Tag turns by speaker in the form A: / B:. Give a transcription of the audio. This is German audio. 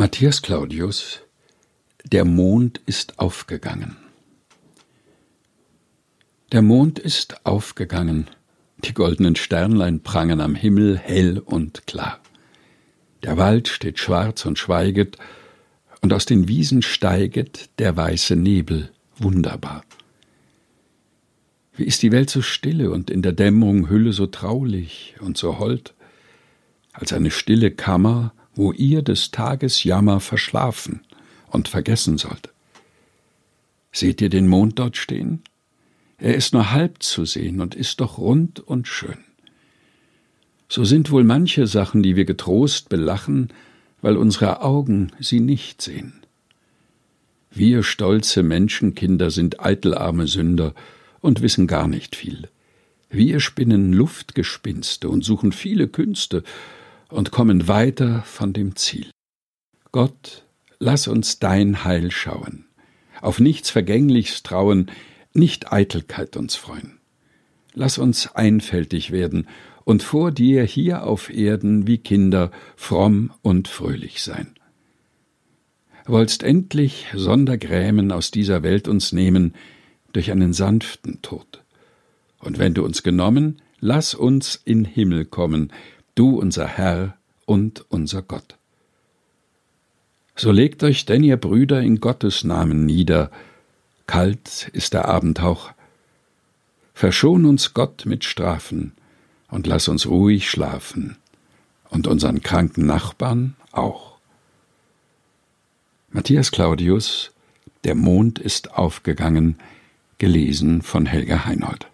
A: Matthias Claudius Der Mond ist aufgegangen. Der Mond ist aufgegangen, die goldenen Sternlein prangen am Himmel hell und klar. Der Wald steht schwarz und schweiget, und aus den Wiesen steiget der weiße Nebel wunderbar. Wie ist die Welt so stille und in der Dämmerung Hülle so traulich und so hold, als eine stille Kammer, wo ihr des Tages Jammer verschlafen und vergessen sollt. Seht ihr den Mond dort stehen? Er ist nur halb zu sehen und ist doch rund und schön. So sind wohl manche Sachen, die wir getrost belachen, weil unsere Augen sie nicht sehen. Wir stolze Menschenkinder sind eitelarme Sünder und wissen gar nicht viel. Wir spinnen Luftgespinste und suchen viele Künste und kommen weiter von dem Ziel. Gott, lass uns dein Heil schauen, auf nichts Vergängliches trauen, nicht Eitelkeit uns freuen. Lass uns einfältig werden und vor dir hier auf Erden wie Kinder fromm und fröhlich sein. Wollst endlich Sondergrämen aus dieser Welt uns nehmen durch einen sanften Tod. Und wenn du uns genommen, lass uns in Himmel kommen, du unser Herr und unser Gott. So legt euch denn, ihr Brüder, in Gottes Namen nieder, kalt ist der Abendhauch. Verschon uns Gott mit Strafen und lass uns ruhig schlafen und unseren kranken Nachbarn auch. Matthias Claudius Der Mond ist aufgegangen, gelesen von Helga Heinold.